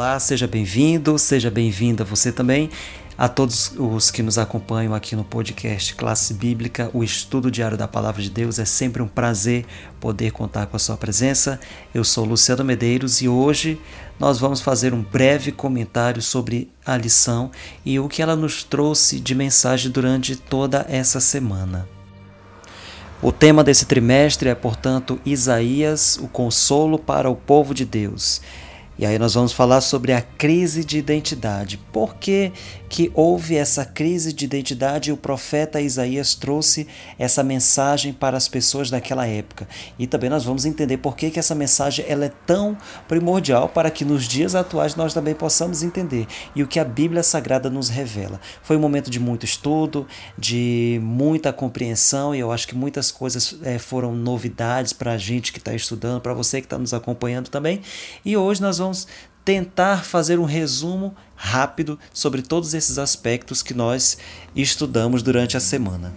Olá, seja bem-vindo, seja bem-vinda você também. A todos os que nos acompanham aqui no podcast Classe Bíblica, o estudo diário da Palavra de Deus, é sempre um prazer poder contar com a sua presença. Eu sou Luciano Medeiros e hoje nós vamos fazer um breve comentário sobre a lição e o que ela nos trouxe de mensagem durante toda essa semana. O tema desse trimestre é, portanto, Isaías, o consolo para o povo de Deus. E aí nós vamos falar sobre a crise de identidade. Por que, que houve essa crise de identidade e o profeta Isaías trouxe essa mensagem para as pessoas daquela época? E também nós vamos entender por que, que essa mensagem ela é tão primordial para que nos dias atuais nós também possamos entender e o que a Bíblia Sagrada nos revela. Foi um momento de muito estudo, de muita compreensão e eu acho que muitas coisas é, foram novidades para a gente que está estudando, para você que está nos acompanhando também. E hoje nós vamos vamos tentar fazer um resumo rápido sobre todos esses aspectos que nós estudamos durante a semana.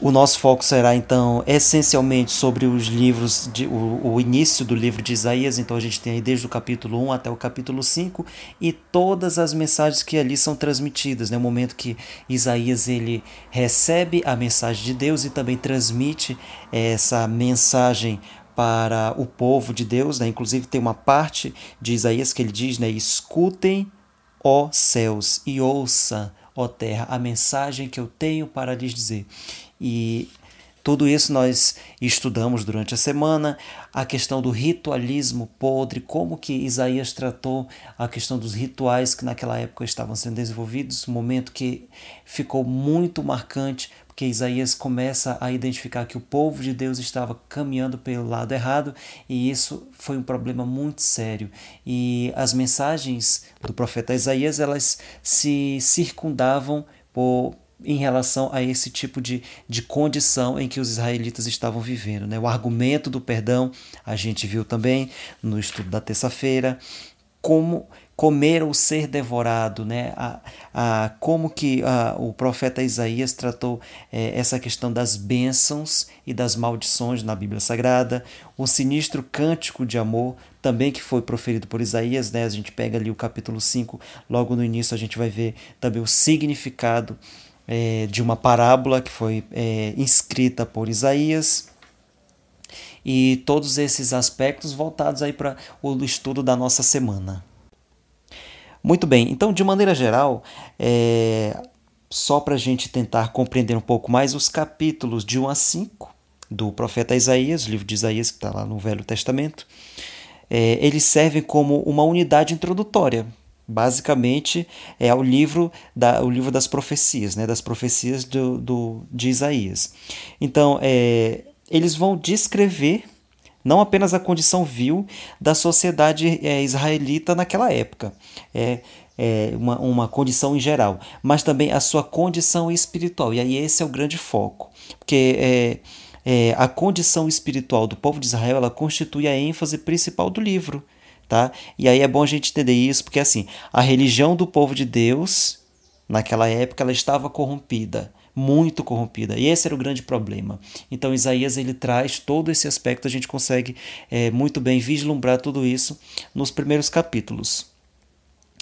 O nosso foco será então essencialmente sobre os livros, de, o, o, início do livro de Isaías, então a gente tem aí desde o capítulo 1 até o capítulo 5 e todas as mensagens que ali são transmitidas, né? o momento que Isaías ele recebe a mensagem de Deus e também transmite essa mensagem para o povo de Deus, né? Inclusive tem uma parte de Isaías que ele diz, né? Escutem, ó céus, e ouça, ó terra, a mensagem que eu tenho para lhes dizer. E tudo isso nós estudamos durante a semana, a questão do ritualismo podre, como que Isaías tratou a questão dos rituais que naquela época estavam sendo desenvolvidos, um momento que ficou muito marcante, porque Isaías começa a identificar que o povo de Deus estava caminhando pelo lado errado, e isso foi um problema muito sério. E as mensagens do profeta Isaías, elas se circundavam por em relação a esse tipo de, de condição em que os israelitas estavam vivendo. Né? O argumento do perdão, a gente viu também no estudo da terça-feira, como comer ou ser devorado, né? A, a, como que a, o profeta Isaías tratou é, essa questão das bênçãos e das maldições na Bíblia Sagrada, o sinistro cântico de amor também que foi proferido por Isaías, né? A gente pega ali o capítulo 5, logo no início a gente vai ver também o significado é, de uma parábola que foi é, escrita por Isaías e todos esses aspectos voltados aí para o estudo da nossa semana. Muito bem, então de maneira geral, é, só para a gente tentar compreender um pouco mais os capítulos de 1 a 5 do profeta Isaías, o livro de Isaías que está lá no Velho Testamento, é, eles servem como uma unidade introdutória Basicamente é o livro, da, o livro das profecias, né, das profecias do, do, de Isaías. Então, é, eles vão descrever não apenas a condição vil da sociedade é, israelita naquela época, é, é uma, uma condição em geral, mas também a sua condição espiritual. E aí esse é o grande foco, porque é, é, a condição espiritual do povo de Israel ela constitui a ênfase principal do livro tá? E aí é bom a gente entender isso, porque assim, a religião do povo de Deus, naquela época, ela estava corrompida, muito corrompida. E esse era o grande problema. Então Isaías ele traz todo esse aspecto, a gente consegue é, muito bem vislumbrar tudo isso nos primeiros capítulos.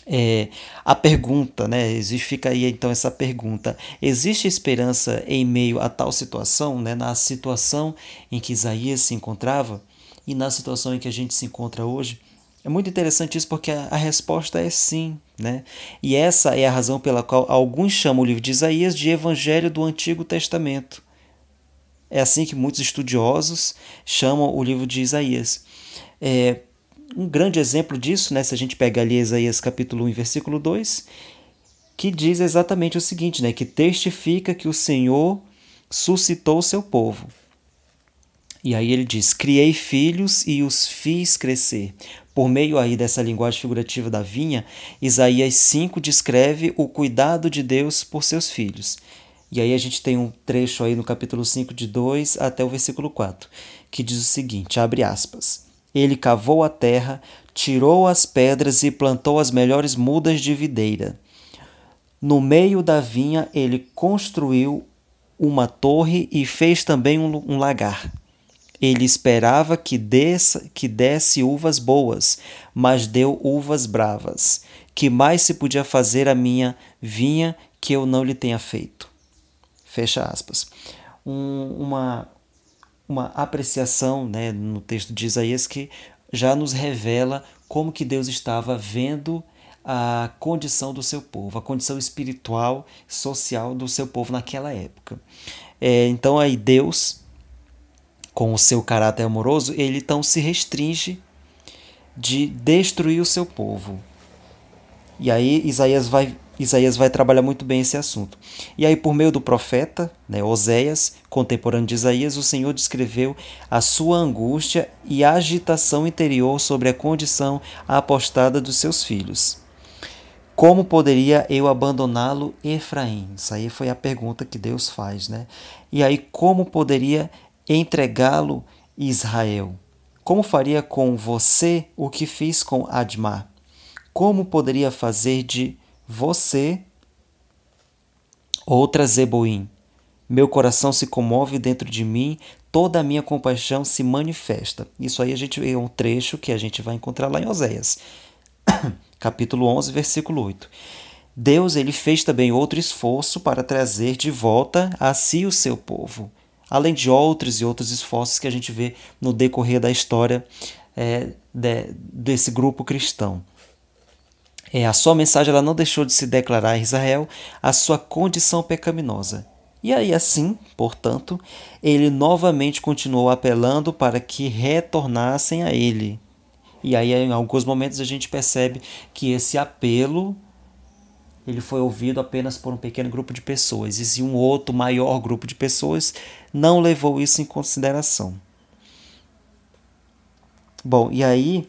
É, a pergunta, né? Existe, fica aí então essa pergunta: existe esperança em meio a tal situação, né? Na situação em que Isaías se encontrava e na situação em que a gente se encontra hoje? É muito interessante isso porque a, resposta é sim. Né? E essa é a razão pela qual alguns chamam o livro de Isaías de Evangelho do Antigo Testamento. É assim que muitos estudiosos chamam o livro de Isaías. É, um grande exemplo disso, né, se a gente pega ali Isaías capítulo 1, versículo 2, que diz exatamente o seguinte, né, que testifica que o Senhor suscitou o seu povo. E aí ele diz: Criei filhos e os fiz crescer. Por meio aí dessa linguagem figurativa da vinha, Isaías 5 descreve o cuidado de Deus por seus filhos. E aí a gente tem um trecho aí no capítulo 5 de 2 até o versículo 4, que diz o seguinte, abre aspas: Ele cavou a terra, tirou as pedras e plantou as melhores mudas de videira. No meio da vinha ele construiu uma torre e fez também um, um lagar. Ele esperava que desse, que desse uvas boas, mas deu uvas bravas. Que mais se podia fazer a minha vinha que eu não lhe tenha feito? Fecha aspas. Um, uma, uma apreciação né, no texto de Isaías que já nos revela como que Deus estava vendo a condição do seu povo, a condição espiritual, social do seu povo naquela época. É, então aí Deus, com o seu caráter amoroso, ele então se restringe de destruir o seu povo. E aí Isaías vai Isaías vai trabalhar muito bem esse assunto. E aí, por meio do profeta, né, Oséias, contemporâneo de Isaías, o Senhor descreveu a sua angústia e agitação interior sobre a condição apostada dos seus filhos. Como poderia eu abandoná-lo, Efraim? Isso aí foi a pergunta que Deus faz, né? E aí, como poderia entregá-lo, Israel? Como faria com você o que fiz com Admar? Como poderia fazer de você outra Zeboim? Meu coração se comove dentro de mim, toda a minha compaixão se manifesta. Isso aí a gente é um trecho que a gente vai encontrar lá em Oséias capítulo 11, versículo 8. Deus ele fez também outro esforço para trazer de volta a si o seu povo, além de outros e outros esforços que a gente vê no decorrer da história é, de, desse grupo cristão. É, a sua mensagem ela não deixou de se declarar a Israel a sua condição pecaminosa. E aí, assim, portanto, ele novamente continuou apelando para que retornassem a ele, e aí, em alguns momentos, a gente percebe que esse apelo ele foi ouvido apenas por um pequeno grupo de pessoas, e se um outro maior grupo de pessoas não levou isso em consideração. Bom, e aí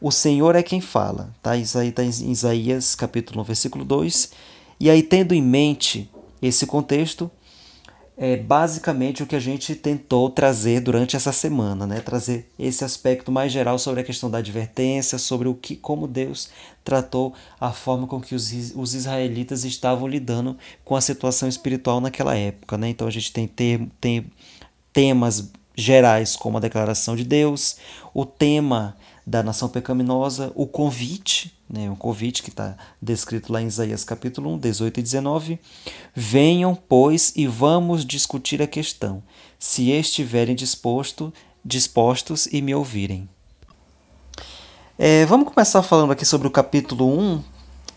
o Senhor é quem fala, tá? Isso aí está em Isaías capítulo 1, versículo 2. E aí, tendo em mente esse contexto, é basicamente o que a gente tentou trazer durante essa semana, né? Trazer esse aspecto mais geral sobre a questão da advertência, sobre o que, como Deus tratou a forma com que os, os israelitas estavam lidando com a situação espiritual naquela época, né? Então a gente tem, ter, tem temas gerais como a declaração de Deus, o tema da nação pecaminosa, o convite, né, um convite que está descrito lá em Isaías capítulo 1, 18 e 19. Venham, pois, e vamos discutir a questão, se estiverem disposto, dispostos e me ouvirem. É, vamos começar falando aqui sobre o capítulo 1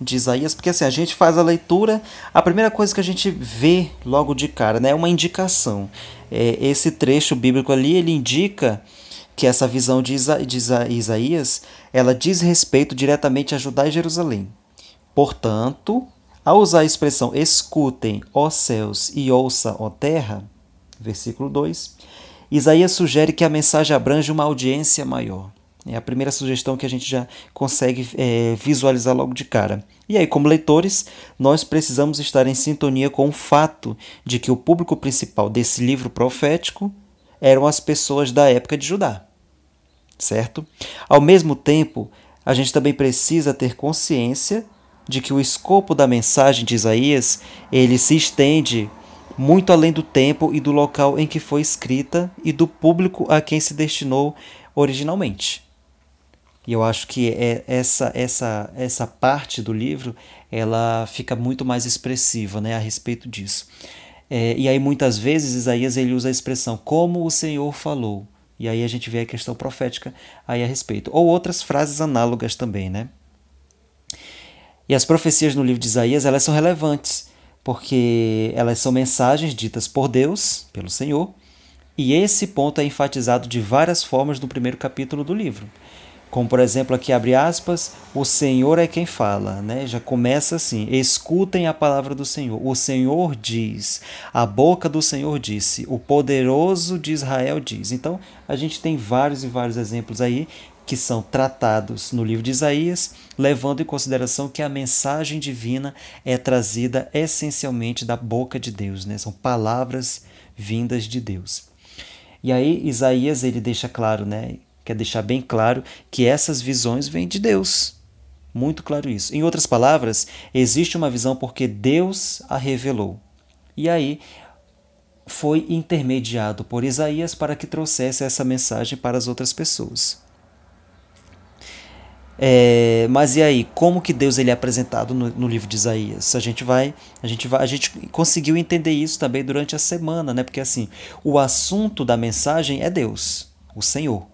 de Isaías, porque assim, a gente faz a leitura, a primeira coisa que a gente vê logo de cara né, é uma indicação. É, esse trecho bíblico ali, ele indica que essa visão de, Isa, de Isaías ela diz respeito diretamente a Judá e Jerusalém. Portanto, ao usar a expressão escutem, ó céus, e ouça, ó terra, versículo 2, Isaías sugere que a mensagem abrange uma audiência maior. É a primeira sugestão que a gente já consegue é, visualizar logo de cara. E aí, como leitores, nós precisamos estar em sintonia com o fato de que o público principal desse livro profético eram as pessoas da época de Judá certo? Ao mesmo tempo, a gente também precisa ter consciência de que o escopo da mensagem de Isaías, ele se estende muito além do tempo e do local em que foi escrita e do público a quem se destinou originalmente. E eu acho que é essa essa essa parte do livro ela fica muito mais expressiva, né, a respeito disso. É, e aí muitas vezes Isaías ele usa a expressão como o Senhor falou. E aí a gente vê a questão profética aí a respeito. Ou outras frases análogas também, né? E as profecias no livro de Isaías, elas são relevantes, porque elas são mensagens ditas por Deus, pelo Senhor, e esse ponto é enfatizado de várias formas no primeiro capítulo do livro. Como, por exemplo, aqui abre aspas, o Senhor é quem fala, né? Já começa assim: escutem a palavra do Senhor. O Senhor diz, a boca do Senhor disse, o poderoso de Israel diz. Então, a gente tem vários e vários exemplos aí que são tratados no livro de Isaías, levando em consideração que a mensagem divina é trazida essencialmente da boca de Deus, né? São palavras vindas de Deus. E aí Isaías ele deixa claro, né, quer deixar bem claro que essas visões vêm de Deus. Muito claro isso. Em outras palavras, existe uma visão porque Deus a revelou. E aí, foi intermediado por Isaías para que trouxesse essa mensagem para as outras pessoas. É, mas e aí, como que Deus ele é apresentado no, no, livro de Isaías? A gente vai, a gente vai, a gente conseguiu entender isso também durante a semana, né? Porque assim, o assunto da mensagem é Deus, o Senhor,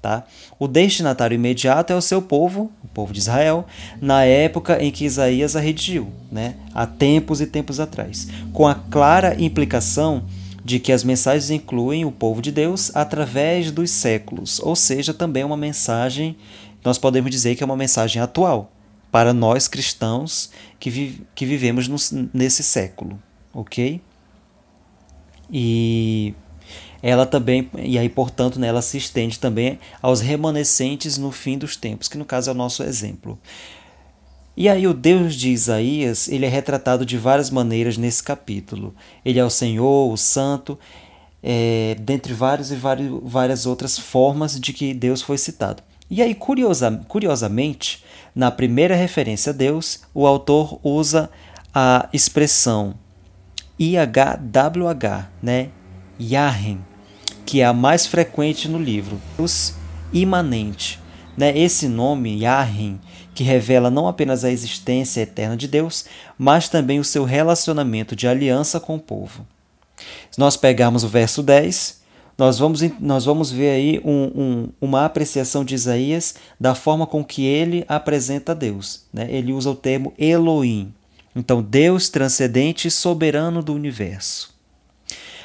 tá? O destinatário imediato é o seu povo, o povo de Israel, na época em que Isaías a redigiu, né? Há tempos e tempos atrás, com a clara implicação de que as mensagens incluem o povo de Deus através dos séculos, ou seja, também uma mensagem nós podemos dizer que é uma mensagem atual para nós cristãos que, vi que vivemos no, nesse século, ok? E ela também, e aí portanto né, ela se estende também aos remanescentes no fim dos tempos, que no caso é o nosso exemplo. E aí o Deus de Isaías, ele é retratado de várias maneiras nesse capítulo. Ele é o Senhor, o Santo, é, dentre várias e várias outras formas de que Deus foi citado. E aí, curiosa, curiosamente, na primeira referência a Deus, o autor usa a expressão IHWH, né? Yahin, que é a mais frequente no livro. Deus imanente. Né? Esse nome, Yahin, que revela não apenas a existência eterna de Deus, mas também o seu relacionamento de aliança com o povo. Se nós pegarmos o verso 10, nós vamos, nós vamos ver aí um, um, uma apreciação de Isaías da forma com que ele apresenta Deus. Né? Ele usa o termo Elohim. Então, Deus transcendente e soberano do universo.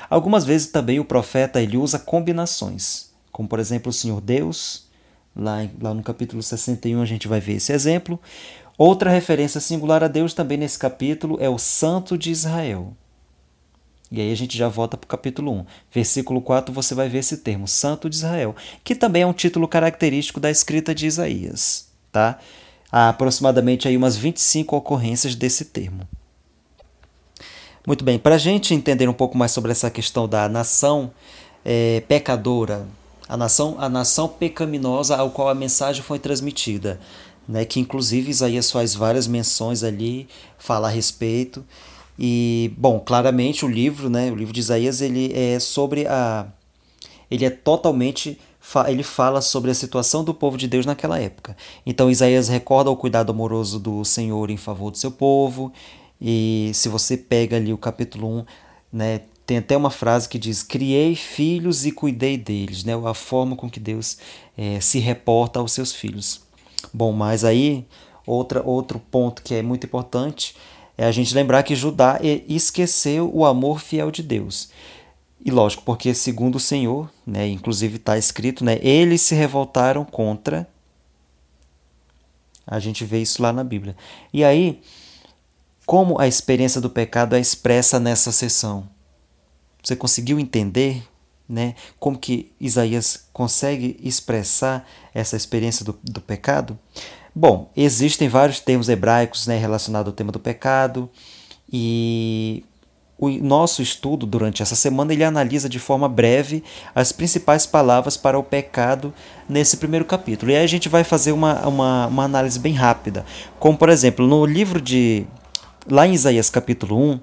Algumas vezes também o profeta ele usa combinações, como por exemplo o Senhor Deus, lá, lá no capítulo 61 a gente vai ver esse exemplo. Outra referência singular a Deus também nesse capítulo é o Santo de Israel. E aí a gente já volta para o capítulo 1. Versículo 4 você vai ver esse termo, Santo de Israel, que também é um título característico da escrita de Isaías. Tá? Há aproximadamente aí umas 25 ocorrências desse termo. Muito bem, para a gente entender um pouco mais sobre essa questão da nação é, pecadora, a nação, a nação pecaminosa ao qual a mensagem foi transmitida, né, que inclusive Isaías faz várias menções ali, fala a respeito. E, bom, claramente o livro, né, o livro de Isaías, ele é sobre a ele é totalmente ele fala sobre a situação do povo de Deus naquela época. Então Isaías recorda o cuidado amoroso do Senhor em favor do seu povo. E se você pega ali o capítulo 1, né, tem até uma frase que diz: Criei filhos e cuidei deles, né? a forma com que Deus é, se reporta aos seus filhos. Bom, mas aí, outra, outro ponto que é muito importante é a gente lembrar que Judá esqueceu o amor fiel de Deus. E lógico, porque segundo o Senhor, né, inclusive está escrito, né, eles se revoltaram contra. A gente vê isso lá na Bíblia. E aí, como a experiência do pecado é expressa nessa sessão? Você conseguiu entender né, como que Isaías consegue expressar essa experiência do, do pecado? Bom, existem vários termos hebraicos né, relacionados ao tema do pecado e o nosso estudo durante essa semana ele analisa de forma breve as principais palavras para o pecado nesse primeiro capítulo. E aí a gente vai fazer uma, uma, uma análise bem rápida. Como, por exemplo, no livro de. Lá em Isaías capítulo 1,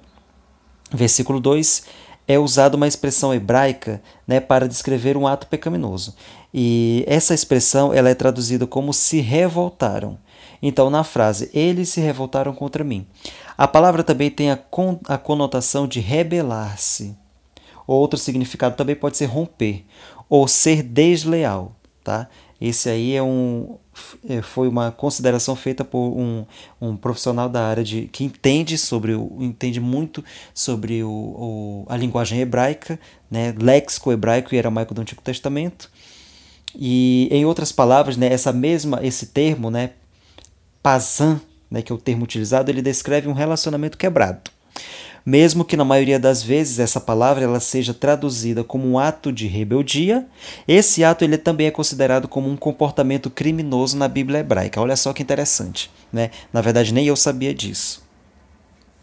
versículo 2, é usada uma expressão hebraica né, para descrever um ato pecaminoso. E essa expressão ela é traduzida como se revoltaram. Então, na frase, eles se revoltaram contra mim. A palavra também tem a, con a conotação de rebelar-se. Outro significado também pode ser romper ou ser desleal. Tá? Esse aí é um, foi uma consideração feita por um, um profissional da área de que entende sobre o, entende muito sobre o, o, a linguagem hebraica, né, léxico hebraico e aramaico do Antigo Testamento. E em outras palavras, né, essa mesma esse termo, né, pazan, né, que é o termo utilizado, ele descreve um relacionamento quebrado. Mesmo que na maioria das vezes essa palavra ela seja traduzida como um ato de rebeldia, esse ato ele também é considerado como um comportamento criminoso na Bíblia hebraica. Olha só que interessante, né? Na verdade nem eu sabia disso.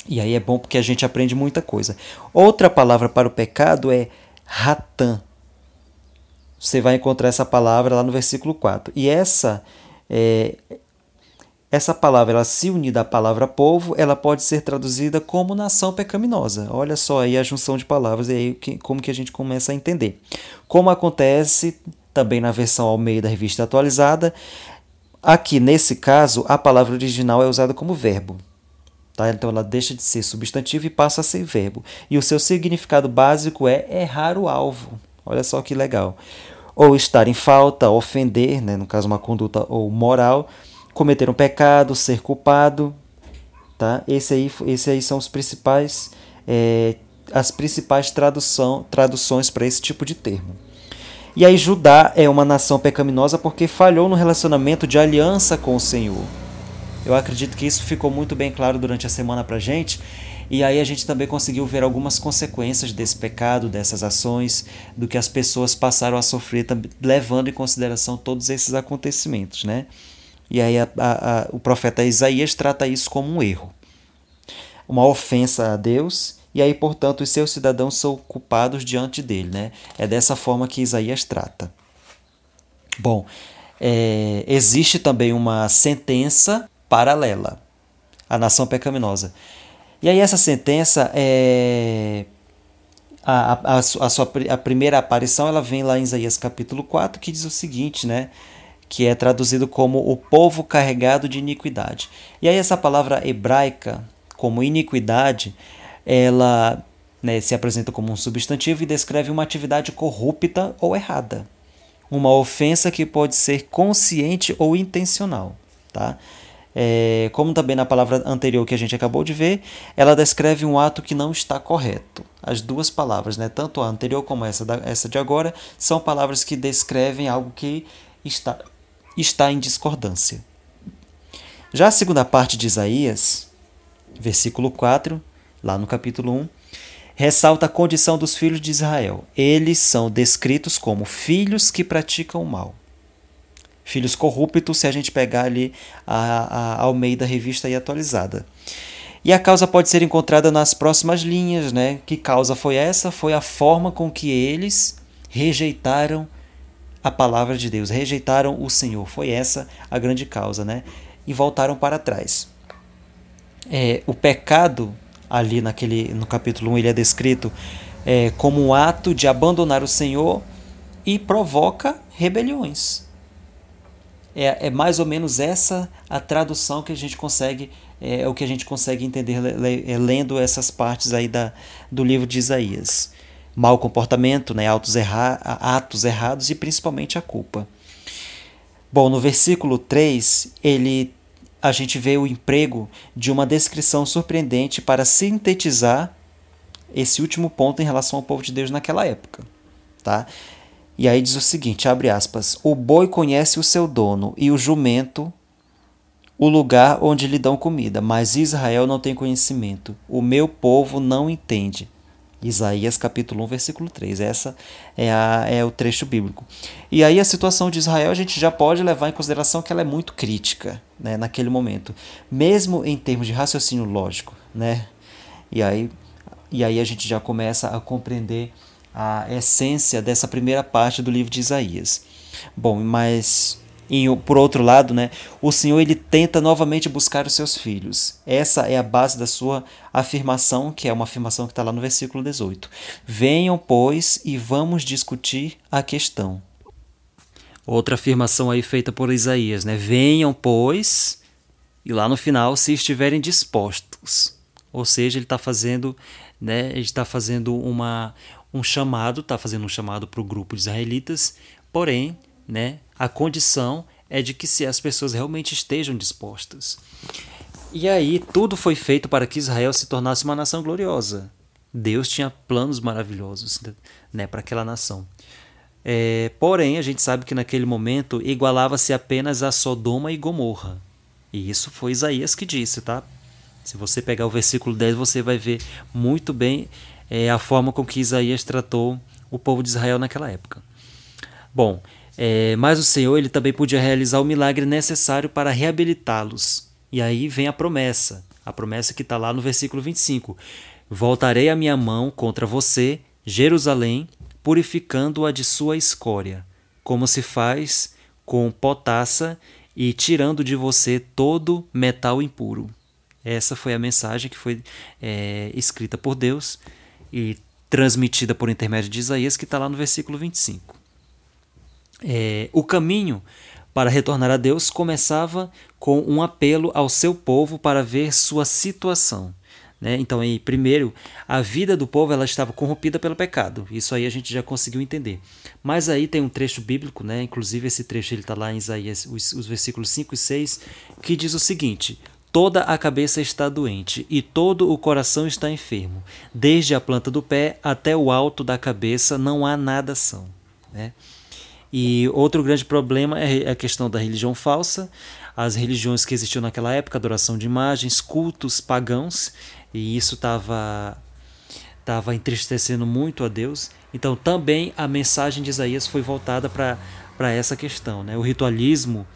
E aí é bom porque a gente aprende muita coisa. Outra palavra para o pecado é ratan. Você vai encontrar essa palavra lá no versículo 4. E essa é, essa palavra, ela se unir da palavra povo, ela pode ser traduzida como nação pecaminosa. Olha só aí a junção de palavras e aí como que a gente começa a entender. Como acontece também na versão ao meio da revista atualizada, aqui nesse caso a palavra original é usada como verbo. Tá? Então ela deixa de ser substantivo e passa a ser verbo. E o seu significado básico é errar o alvo. Olha só que legal. Ou estar em falta, ofender, né? no caso uma conduta ou moral cometer um pecado, ser culpado, tá? Esse aí, esse aí são os principais, é, as principais tradução, traduções para esse tipo de termo. E aí Judá é uma nação pecaminosa porque falhou no relacionamento de aliança com o Senhor. Eu acredito que isso ficou muito bem claro durante a semana para gente. E aí a gente também conseguiu ver algumas consequências desse pecado, dessas ações, do que as pessoas passaram a sofrer, levando em consideração todos esses acontecimentos, né? E aí a, a, a, o profeta Isaías trata isso como um erro, uma ofensa a Deus, e aí, portanto, os seus cidadãos são culpados diante dele. Né? É dessa forma que Isaías trata. Bom, é, existe também uma sentença paralela à nação pecaminosa. E aí essa sentença é a, a, a, sua, a primeira aparição ela vem lá em Isaías capítulo 4, que diz o seguinte, né? Que é traduzido como o povo carregado de iniquidade. E aí essa palavra hebraica, como iniquidade, ela né, se apresenta como um substantivo e descreve uma atividade corrupta ou errada. Uma ofensa que pode ser consciente ou intencional. Tá? É, como também na palavra anterior que a gente acabou de ver, ela descreve um ato que não está correto. As duas palavras, né, tanto a anterior como essa, da, essa de agora, são palavras que descrevem algo que está está em discordância. Já a segunda parte de Isaías, versículo 4, lá no capítulo 1, ressalta a condição dos filhos de Israel. Eles são descritos como filhos que praticam o mal. Filhos corruptos, se a gente pegar ali a, a Almeida Revista e atualizada. E a causa pode ser encontrada nas próximas linhas, né? Que causa foi essa? Foi a forma com que eles rejeitaram a palavra de Deus, rejeitaram o Senhor. Foi essa a grande causa, né? E voltaram para trás. É, o pecado, ali naquele, no capítulo 1, ele é descrito é, como um ato de abandonar o Senhor e provoca rebeliões. É, é mais ou menos essa a tradução que a gente consegue, é, é o que a gente consegue entender é, lendo essas partes aí da, do livro de Isaías mau comportamento, né, atos, erra atos errados e principalmente a culpa. Bom, no versículo 3, ele a gente vê o emprego de uma descrição surpreendente para sintetizar esse último ponto em relação ao povo de Deus naquela época, tá? E aí diz o seguinte, abre aspas: "O boi conhece o seu dono e o jumento o lugar onde lhe dão comida, mas Israel não tem conhecimento. O meu povo não entende." Isaías capítulo 1, versículo 3. Essa é, a, é o trecho bíblico. E aí a situação de Israel a gente já pode levar em consideração que ela é muito crítica né, naquele momento, mesmo em termos de raciocínio lógico. Né? E, aí, e aí a gente já começa a compreender a essência dessa primeira parte do livro de Isaías. Bom, mas por outro lado, né, o Senhor ele tenta novamente buscar os seus filhos. Essa é a base da sua afirmação, que é uma afirmação que está lá no versículo 18. Venham, pois, e vamos discutir a questão. Outra afirmação aí feita por Isaías, né? Venham, pois, e lá no final, se estiverem dispostos. Ou seja, ele está fazendo, né? Ele está fazendo uma, um chamado, está fazendo um chamado para o grupo de israelitas, porém né? A condição é de que se as pessoas realmente estejam dispostas. E aí tudo foi feito para que Israel se tornasse uma nação gloriosa. Deus tinha planos maravilhosos né, para aquela nação. É, porém, a gente sabe que naquele momento igualava-se apenas a Sodoma e Gomorra. E isso foi Isaías que disse, tá? Se você pegar o versículo 10, você vai ver muito bem é, a forma com que Isaías tratou o povo de Israel naquela época. Bom, é, mas o Senhor ele também podia realizar o milagre necessário para reabilitá-los. E aí vem a promessa, a promessa que está lá no versículo 25: Voltarei a minha mão contra você, Jerusalém, purificando-a de sua escória, como se faz com potassa e tirando de você todo metal impuro. Essa foi a mensagem que foi é, escrita por Deus e transmitida por intermédio de Isaías, que está lá no versículo 25. É, o caminho para retornar a Deus começava com um apelo ao seu povo para ver sua situação. Né? Então, aí, primeiro, a vida do povo ela estava corrompida pelo pecado. Isso aí a gente já conseguiu entender. Mas aí tem um trecho bíblico, né? inclusive esse trecho está lá em Isaías, os, os versículos 5 e 6, que diz o seguinte: Toda a cabeça está doente e todo o coração está enfermo. Desde a planta do pé até o alto da cabeça não há nada são. Né? E outro grande problema é a questão da religião falsa, as religiões que existiam naquela época, adoração de imagens, cultos pagãos, e isso estava tava entristecendo muito a Deus. Então também a mensagem de Isaías foi voltada para essa questão. Né? O ritualismo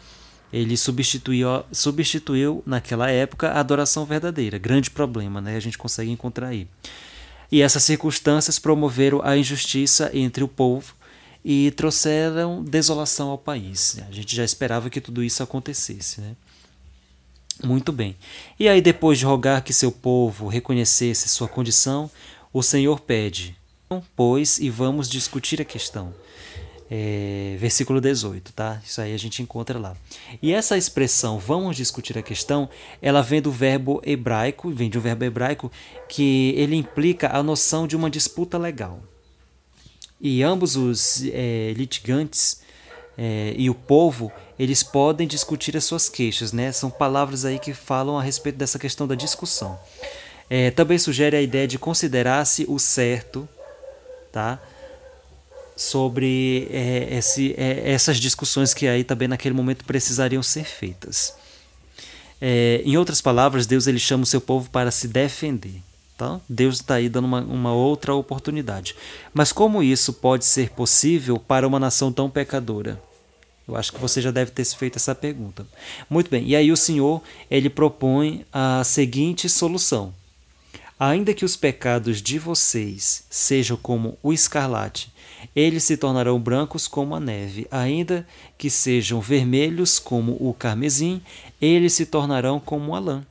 ele substituiu, substituiu naquela época a adoração verdadeira. Grande problema, né? A gente consegue encontrar aí. E essas circunstâncias promoveram a injustiça entre o povo e trouxeram desolação ao país. A gente já esperava que tudo isso acontecesse, né? Muito bem. E aí, depois de rogar que seu povo reconhecesse sua condição, o Senhor pede: Pois, e vamos discutir a questão é, versículo 18, tá? Isso aí a gente encontra lá. E essa expressão, vamos discutir a questão, ela vem do verbo hebraico, vem de um verbo hebraico que ele implica a noção de uma disputa legal. E ambos os é, litigantes é, e o povo, eles podem discutir as suas queixas, né? São palavras aí que falam a respeito dessa questão da discussão. É, também sugere a ideia de considerar-se o certo, tá? sobre é, esse, é, essas discussões que aí também naquele momento precisariam ser feitas. É, em outras palavras, Deus ele chama o seu povo para se defender. Tá? Deus está aí dando uma, uma outra oportunidade. Mas como isso pode ser possível para uma nação tão pecadora? Eu acho que você já deve ter feito essa pergunta. Muito bem. E aí o Senhor ele propõe a seguinte solução: Ainda que os pecados de vocês sejam como o escarlate, eles se tornarão brancos como a neve. Ainda que sejam vermelhos como o carmesim, eles se tornarão como a lã.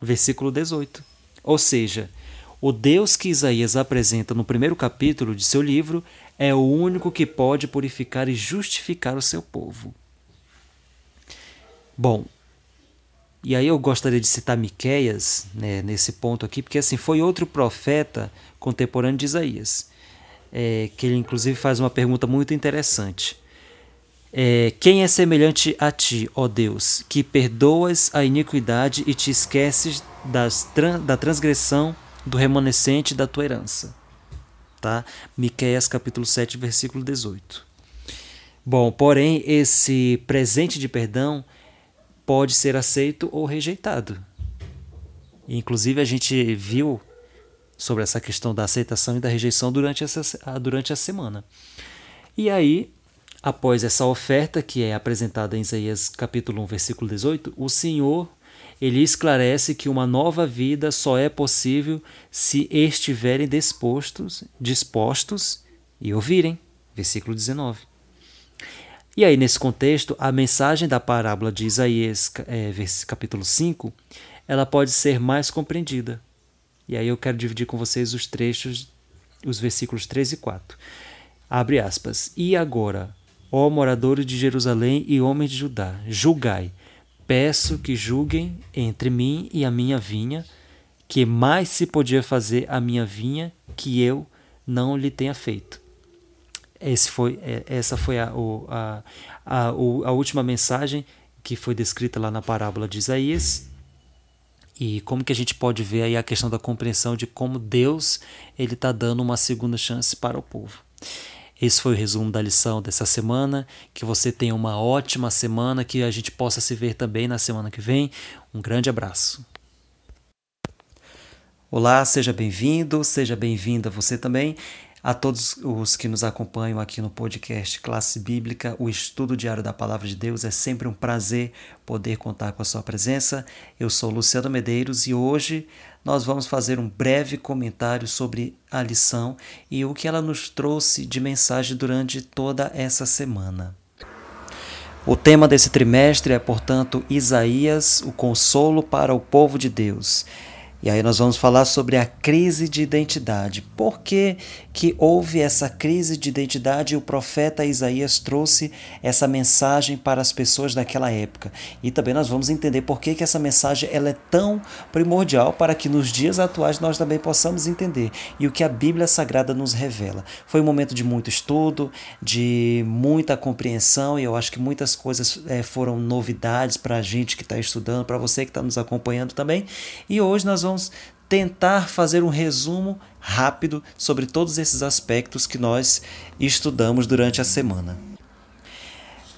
Versículo 18. Ou seja, o Deus que Isaías apresenta no primeiro capítulo de seu livro é o único que pode purificar e justificar o seu povo. Bom, e aí eu gostaria de citar Miqueias né, nesse ponto aqui, porque assim foi outro profeta contemporâneo de Isaías, é, que ele inclusive faz uma pergunta muito interessante. É, quem é semelhante a ti, ó Deus, que perdoas a iniquidade e te esqueces das, da transgressão do remanescente da tua herança? Tá? Miqueias capítulo 7, versículo 18. Bom, porém, esse presente de perdão pode ser aceito ou rejeitado. Inclusive, a gente viu sobre essa questão da aceitação e da rejeição durante, essa, durante a semana. E aí, após essa oferta que é apresentada em Isaías capítulo 1, versículo 18, o Senhor ele esclarece que uma nova vida só é possível se estiverem dispostos, dispostos e ouvirem. Versículo 19. E aí, nesse contexto, a mensagem da parábola de Isaías, é, capítulo 5, ela pode ser mais compreendida. E aí eu quero dividir com vocês os trechos, os versículos 3 e 4. Abre aspas. E agora, ó moradores de Jerusalém e homens de Judá, julgai. Peço que julguem entre mim e a minha vinha, que mais se podia fazer a minha vinha que eu não lhe tenha feito. Esse foi, é, essa foi a, a, a, a última mensagem que foi descrita lá na parábola de Isaías. E como que a gente pode ver aí a questão da compreensão de como Deus ele está dando uma segunda chance para o povo. Esse foi o resumo da lição dessa semana. Que você tenha uma ótima semana, que a gente possa se ver também na semana que vem. Um grande abraço. Olá, seja bem-vindo, seja bem-vinda você também a todos os que nos acompanham aqui no podcast Classe Bíblica, o estudo diário da Palavra de Deus. É sempre um prazer poder contar com a sua presença. Eu sou Luciano Medeiros e hoje nós vamos fazer um breve comentário sobre a lição e o que ela nos trouxe de mensagem durante toda essa semana. O tema desse trimestre é, portanto, Isaías, o consolo para o povo de Deus. E aí nós vamos falar sobre a crise de identidade. Por que, que houve essa crise de identidade e o profeta Isaías trouxe essa mensagem para as pessoas daquela época? E também nós vamos entender por que, que essa mensagem ela é tão primordial para que nos dias atuais nós também possamos entender e o que a Bíblia Sagrada nos revela. Foi um momento de muito estudo, de muita compreensão e eu acho que muitas coisas é, foram novidades para a gente que está estudando, para você que está nos acompanhando também. E hoje nós vamos tentar fazer um resumo rápido sobre todos esses aspectos que nós estudamos durante a semana.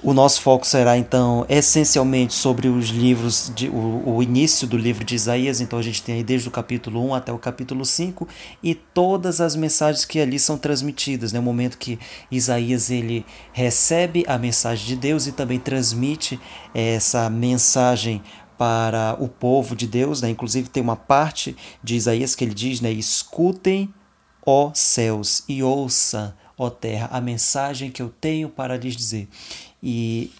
O nosso foco será então essencialmente sobre os livros, de, o, o, início do livro de Isaías, então a gente tem aí desde o capítulo 1 até o capítulo 5 e todas as mensagens que ali são transmitidas, né? o momento que Isaías ele recebe a mensagem de Deus e também transmite essa mensagem para o povo de Deus, né? Inclusive tem uma parte de Isaías que ele diz, né? Escutem, ó céus, e ouça, ó terra, a mensagem que eu tenho para lhes dizer. E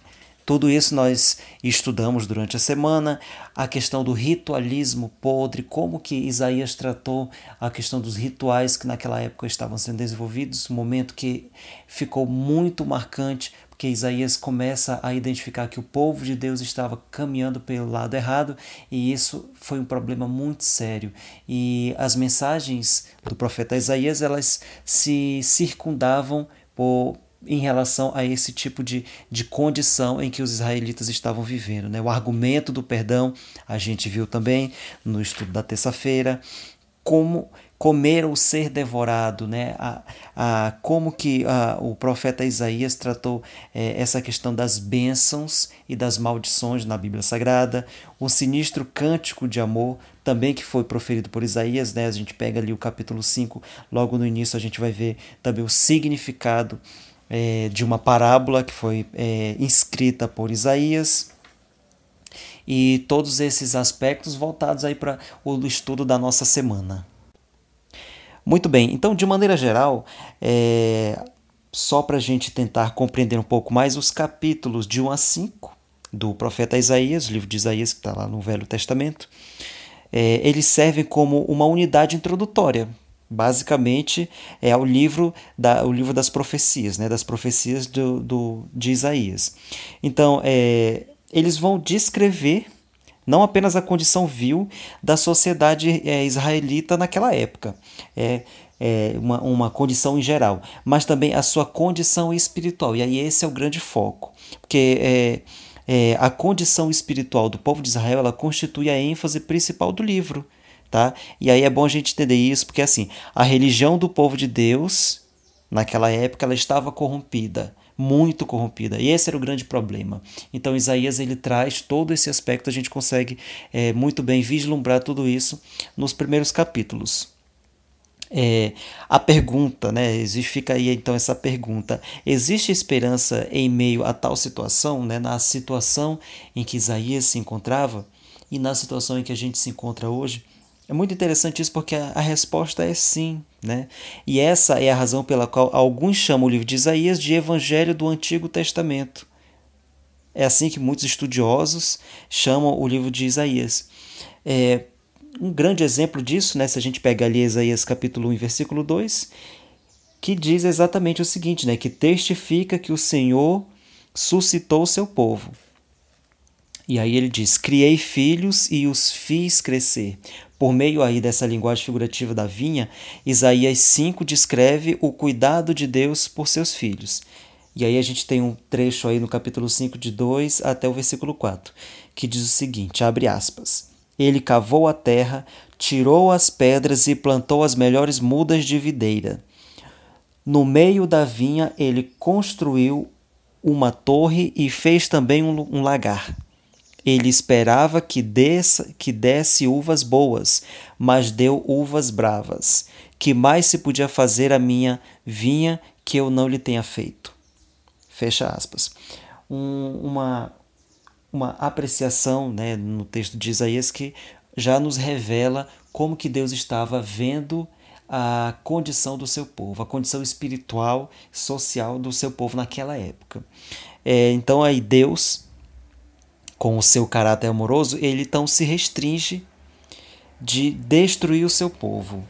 tudo isso nós estudamos durante a semana, a questão do ritualismo podre, como que Isaías tratou a questão dos rituais que naquela época estavam sendo desenvolvidos, um momento que ficou muito marcante porque Isaías começa a identificar que o povo de Deus estava caminhando pelo lado errado e isso foi um problema muito sério. E as mensagens do profeta Isaías elas se circundavam por, em relação a esse tipo de, de condição em que os israelitas estavam vivendo. Né? O argumento do perdão a gente viu também no estudo da terça-feira, como comer ou ser devorado, né? A, a, como que a, o profeta Isaías tratou é, essa questão das bênçãos e das maldições na Bíblia Sagrada, o sinistro cântico de amor também que foi proferido por Isaías, né? A gente pega ali o capítulo 5, logo no início a gente vai ver também o significado é, de uma parábola que foi é, escrita por Isaías e todos esses aspectos voltados aí para o estudo da nossa semana. Muito bem, então de maneira geral, é, só para a gente tentar compreender um pouco mais os capítulos de 1 a 5 do profeta Isaías, o livro de Isaías que está lá no Velho Testamento, é, eles servem como uma unidade introdutória. Basicamente é o livro, da, o livro das profecias, né, das profecias do, do, de Isaías. Então, é, eles vão descrever não apenas a condição vil da sociedade é, israelita naquela época, é, é uma, uma condição em geral, mas também a sua condição espiritual. E aí esse é o grande foco, porque é, é, a condição espiritual do povo de Israel ela constitui a ênfase principal do livro. Tá? E aí é bom a gente entender isso, porque assim, a religião do povo de Deus, naquela época, ela estava corrompida muito corrompida. E esse era o grande problema. Então Isaías ele traz todo esse aspecto, a gente consegue é, muito bem vislumbrar tudo isso nos primeiros capítulos. É, a pergunta, né? Existe, fica aí então essa pergunta: existe esperança em meio a tal situação, né? Na situação em que Isaías se encontrava e na situação em que a gente se encontra hoje? É muito interessante isso porque a, a, resposta é sim. Né? E essa é a razão pela qual alguns chamam o livro de Isaías de Evangelho do Antigo Testamento. É assim que muitos estudiosos chamam o livro de Isaías. É, um grande exemplo disso, né, se a gente pega ali Isaías capítulo 1, versículo 2, que diz exatamente o seguinte, né, que testifica que o Senhor suscitou o seu povo. E aí ele diz: Criei filhos e os fiz crescer. Por meio aí dessa linguagem figurativa da vinha, Isaías 5 descreve o cuidado de Deus por seus filhos. E aí a gente tem um trecho aí no capítulo 5 de 2 até o versículo 4, que diz o seguinte, abre aspas: Ele cavou a terra, tirou as pedras e plantou as melhores mudas de videira. No meio da vinha ele construiu uma torre e fez também um, um lagar. Ele esperava que desse, que desse uvas boas, mas deu uvas bravas. Que mais se podia fazer a minha vinha que eu não lhe tenha feito? Fecha aspas. Um, uma, uma apreciação né, no texto de Isaías que já nos revela como que Deus estava vendo a condição do seu povo, a condição espiritual, social do seu povo naquela época. É, então aí Deus, com o seu caráter amoroso, ele então se restringe de destruir o seu povo.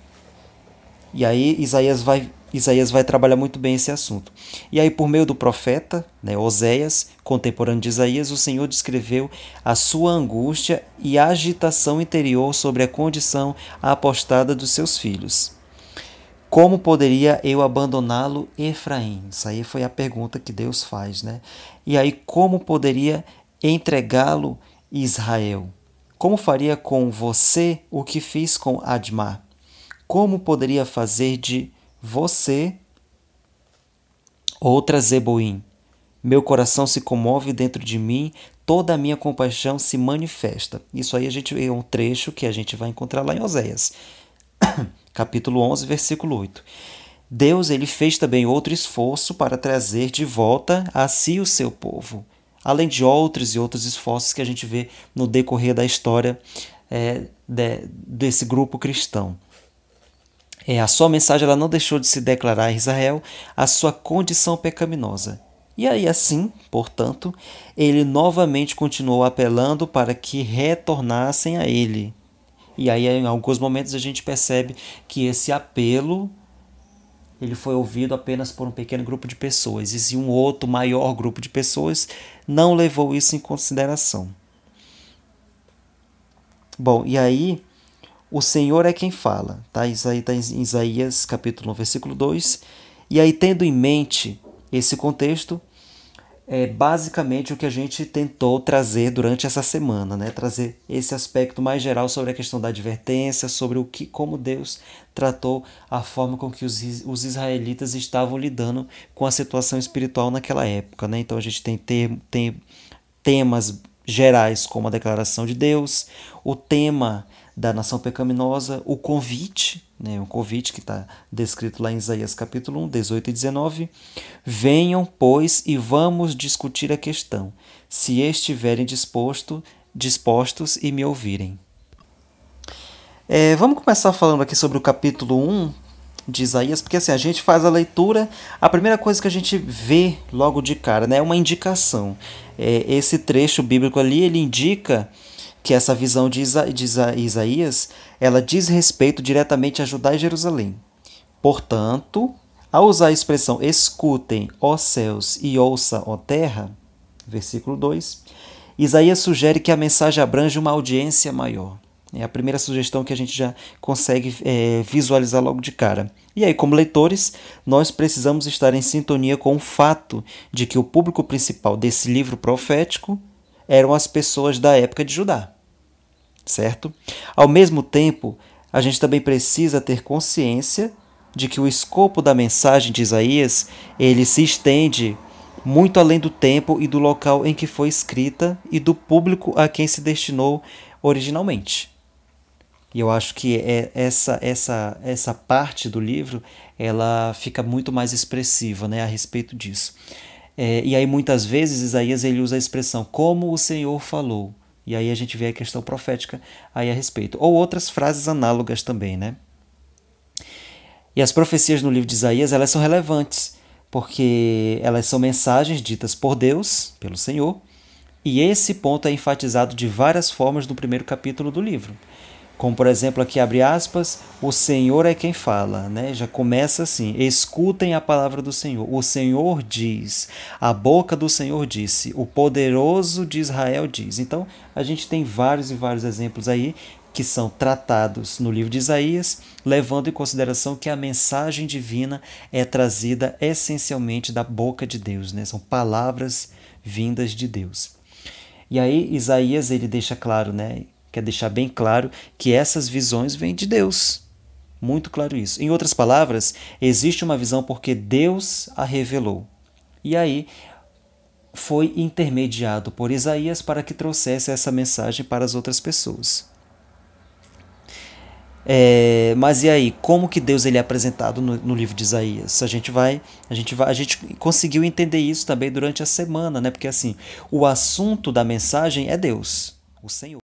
E aí Isaías vai Isaías vai trabalhar muito bem esse assunto. E aí, por meio do profeta, né, Oséias, contemporâneo de Isaías, o Senhor descreveu a sua angústia e agitação interior sobre a condição apostada dos seus filhos. Como poderia eu abandoná-lo, Efraim? Isso aí foi a pergunta que Deus faz, né? E aí, como poderia entregá-lo, Israel? Como faria com você o que fiz com Admar? Como poderia fazer de você, outra Zeboim. Meu coração se comove dentro de mim, toda a minha compaixão se manifesta. Isso aí a gente é um trecho que a gente vai encontrar lá em Oséias, capítulo 11, versículo 8. Deus ele fez também outro esforço para trazer de volta a si o seu povo, além de outros e outros esforços que a gente vê no decorrer da história é, de, desse grupo cristão. É, a sua mensagem ela não deixou de se declarar a Israel a sua condição pecaminosa. E aí, assim, portanto, ele novamente continuou apelando para que retornassem a ele. E aí, em alguns momentos, a gente percebe que esse apelo ele foi ouvido apenas por um pequeno grupo de pessoas, e se um outro maior grupo de pessoas não levou isso em consideração. Bom, e aí o Senhor é quem fala, tá? Isso aí está em Isaías capítulo 1, versículo 2. E aí, tendo em mente esse contexto, é basicamente o que a gente tentou trazer durante essa semana, né? Trazer esse aspecto mais geral sobre a questão da advertência, sobre o que, como Deus tratou a forma com que os, os israelitas estavam lidando com a situação espiritual naquela época, né? Então a gente tem, ter, tem temas gerais como a declaração de Deus, o tema da nação pecaminosa, o convite, né, o convite que está descrito lá em Isaías capítulo 1, 18 e 19. Venham, pois, e vamos discutir a questão, se estiverem disposto, dispostos e me ouvirem. É, vamos começar falando aqui sobre o capítulo 1 de Isaías, porque assim, a gente faz a leitura, a primeira coisa que a gente vê logo de cara né, é uma indicação. É, esse trecho bíblico ali, ele indica que essa visão de, Isa, de Isaías ela diz respeito diretamente a Judá e Jerusalém. Portanto, ao usar a expressão escutem, ó céus, e ouça, ó terra, versículo 2, Isaías sugere que a mensagem abrange uma audiência maior. É a primeira sugestão que a gente já consegue é, visualizar logo de cara. E aí, como leitores, nós precisamos estar em sintonia com o fato de que o público principal desse livro profético eram as pessoas da época de Judá certo? Ao mesmo tempo, a gente também precisa ter consciência de que o escopo da mensagem de Isaías, ele se estende muito além do tempo e do local em que foi escrita e do público a quem se destinou originalmente. E eu acho que é essa essa essa parte do livro ela fica muito mais expressiva, né, a respeito disso. É, e aí muitas vezes Isaías ele usa a expressão como o Senhor falou. E aí a gente vê a questão profética aí a respeito. Ou outras frases análogas também, né? E as profecias no livro de Isaías, elas são relevantes, porque elas são mensagens ditas por Deus, pelo Senhor, e esse ponto é enfatizado de várias formas no primeiro capítulo do livro. Como, por exemplo, aqui abre aspas, o Senhor é quem fala, né? Já começa assim: escutem a palavra do Senhor. O Senhor diz, a boca do Senhor disse, o poderoso de Israel diz. Então, a gente tem vários e vários exemplos aí que são tratados no livro de Isaías, levando em consideração que a mensagem divina é trazida essencialmente da boca de Deus, né? São palavras vindas de Deus. E aí Isaías ele deixa claro, né? Quer deixar bem claro que essas visões vêm de Deus. Muito claro isso. Em outras palavras, existe uma visão porque Deus a revelou. E aí foi intermediado por Isaías para que trouxesse essa mensagem para as outras pessoas. É, mas e aí, como que Deus ele é apresentado no, no, livro de Isaías? A gente vai, a gente vai, a gente conseguiu entender isso também durante a semana, né? Porque assim, o assunto da mensagem é Deus, o Senhor.